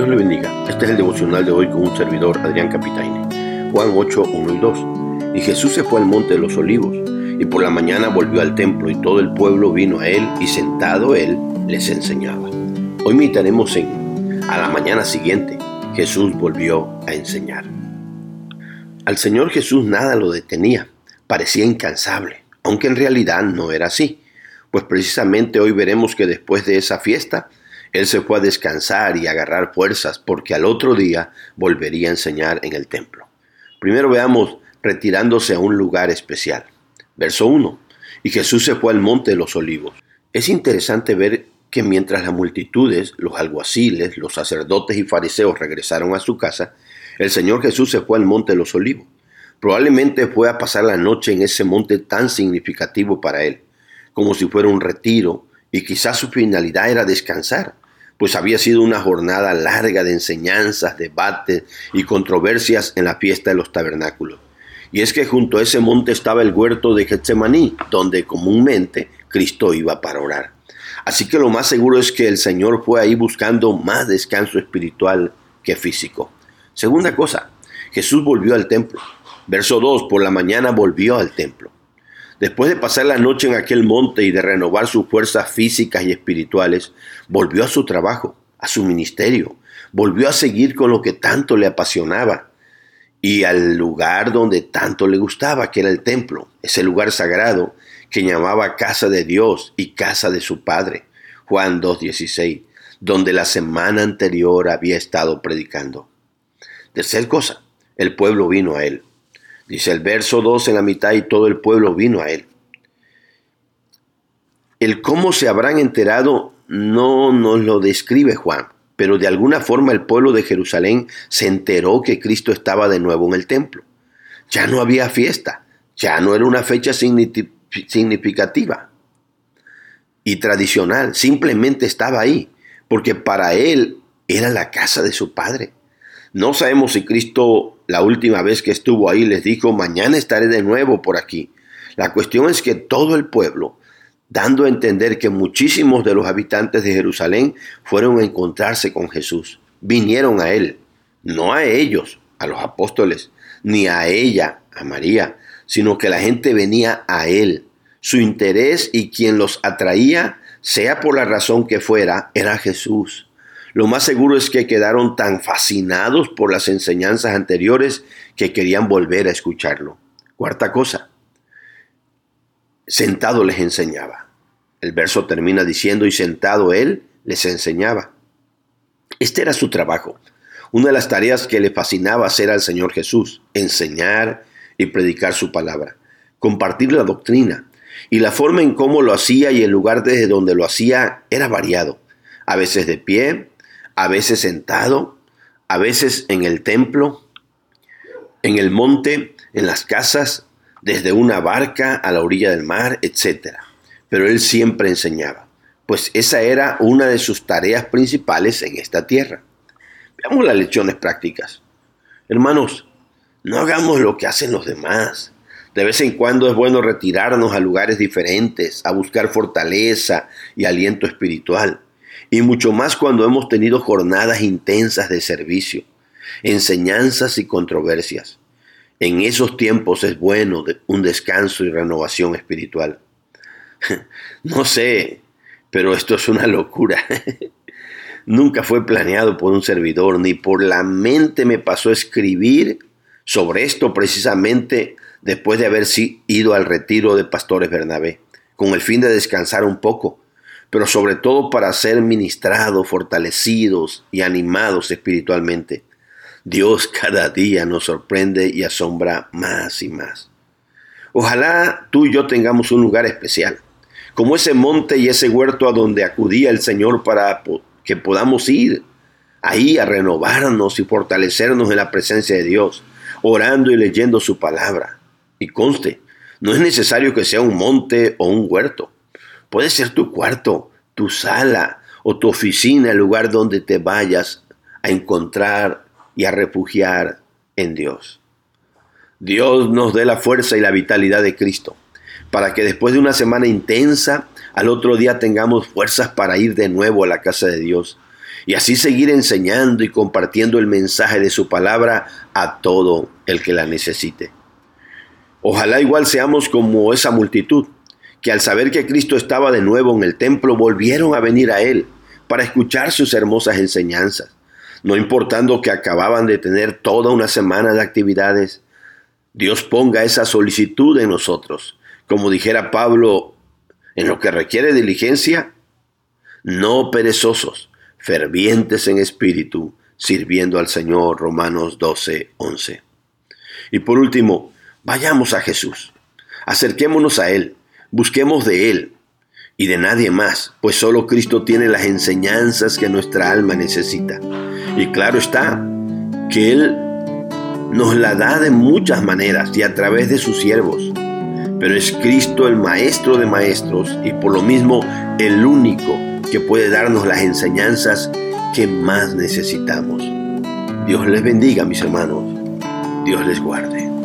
Dios le bendiga. Este es el devocional de hoy con un servidor, Adrián Capitaine. Juan 8, 1 y 2. Y Jesús se fue al monte de los olivos, y por la mañana volvió al templo, y todo el pueblo vino a él, y sentado él les enseñaba. Hoy meditaremos en, a la mañana siguiente, Jesús volvió a enseñar. Al Señor Jesús nada lo detenía, parecía incansable, aunque en realidad no era así, pues precisamente hoy veremos que después de esa fiesta, él se fue a descansar y agarrar fuerzas porque al otro día volvería a enseñar en el templo. Primero veamos retirándose a un lugar especial. Verso 1. Y Jesús se fue al monte de los olivos. Es interesante ver que mientras las multitudes, los alguaciles, los sacerdotes y fariseos regresaron a su casa, el Señor Jesús se fue al monte de los olivos. Probablemente fue a pasar la noche en ese monte tan significativo para él, como si fuera un retiro, y quizás su finalidad era descansar pues había sido una jornada larga de enseñanzas, debates y controversias en la fiesta de los tabernáculos. Y es que junto a ese monte estaba el huerto de Getsemaní, donde comúnmente Cristo iba para orar. Así que lo más seguro es que el Señor fue ahí buscando más descanso espiritual que físico. Segunda cosa, Jesús volvió al templo. Verso 2, por la mañana volvió al templo. Después de pasar la noche en aquel monte y de renovar sus fuerzas físicas y espirituales, volvió a su trabajo, a su ministerio, volvió a seguir con lo que tanto le apasionaba y al lugar donde tanto le gustaba, que era el templo, ese lugar sagrado que llamaba casa de Dios y casa de su Padre, Juan 2.16, donde la semana anterior había estado predicando. Tercer cosa, el pueblo vino a él. Dice el verso 2 en la mitad y todo el pueblo vino a él. El cómo se habrán enterado no nos lo describe Juan, pero de alguna forma el pueblo de Jerusalén se enteró que Cristo estaba de nuevo en el templo. Ya no había fiesta, ya no era una fecha significativa y tradicional, simplemente estaba ahí, porque para él era la casa de su padre. No sabemos si Cristo la última vez que estuvo ahí les dijo, mañana estaré de nuevo por aquí. La cuestión es que todo el pueblo, dando a entender que muchísimos de los habitantes de Jerusalén fueron a encontrarse con Jesús, vinieron a él, no a ellos, a los apóstoles, ni a ella, a María, sino que la gente venía a él. Su interés y quien los atraía, sea por la razón que fuera, era Jesús. Lo más seguro es que quedaron tan fascinados por las enseñanzas anteriores que querían volver a escucharlo. Cuarta cosa, sentado les enseñaba. El verso termina diciendo, y sentado él les enseñaba. Este era su trabajo. Una de las tareas que le fascinaba hacer al Señor Jesús, enseñar y predicar su palabra, compartir la doctrina. Y la forma en cómo lo hacía y el lugar desde donde lo hacía era variado. A veces de pie, a veces sentado, a veces en el templo, en el monte, en las casas, desde una barca a la orilla del mar, etc. Pero él siempre enseñaba, pues esa era una de sus tareas principales en esta tierra. Veamos las lecciones prácticas. Hermanos, no hagamos lo que hacen los demás. De vez en cuando es bueno retirarnos a lugares diferentes, a buscar fortaleza y aliento espiritual y mucho más cuando hemos tenido jornadas intensas de servicio, enseñanzas y controversias. En esos tiempos es bueno un descanso y renovación espiritual. No sé, pero esto es una locura. Nunca fue planeado por un servidor, ni por la mente me pasó escribir sobre esto precisamente después de haber ido al retiro de Pastores Bernabé, con el fin de descansar un poco pero sobre todo para ser ministrados, fortalecidos y animados espiritualmente. Dios cada día nos sorprende y asombra más y más. Ojalá tú y yo tengamos un lugar especial, como ese monte y ese huerto a donde acudía el Señor para que podamos ir ahí a renovarnos y fortalecernos en la presencia de Dios, orando y leyendo su palabra. Y conste, no es necesario que sea un monte o un huerto. Puede ser tu cuarto, tu sala o tu oficina, el lugar donde te vayas a encontrar y a refugiar en Dios. Dios nos dé la fuerza y la vitalidad de Cristo, para que después de una semana intensa, al otro día tengamos fuerzas para ir de nuevo a la casa de Dios y así seguir enseñando y compartiendo el mensaje de su palabra a todo el que la necesite. Ojalá igual seamos como esa multitud, que al saber que Cristo estaba de nuevo en el templo volvieron a venir a Él para escuchar sus hermosas enseñanzas, no importando que acababan de tener toda una semana de actividades. Dios ponga esa solicitud en nosotros, como dijera Pablo, en lo que requiere diligencia, no perezosos, fervientes en espíritu, sirviendo al Señor. Romanos 12, 11. Y por último, vayamos a Jesús. Acerquémonos a Él, busquemos de Él y de nadie más, pues solo Cristo tiene las enseñanzas que nuestra alma necesita. Y claro está que Él nos la da de muchas maneras y a través de sus siervos. Pero es Cristo el Maestro de Maestros y por lo mismo el único que puede darnos las enseñanzas que más necesitamos. Dios les bendiga, mis hermanos. Dios les guarde.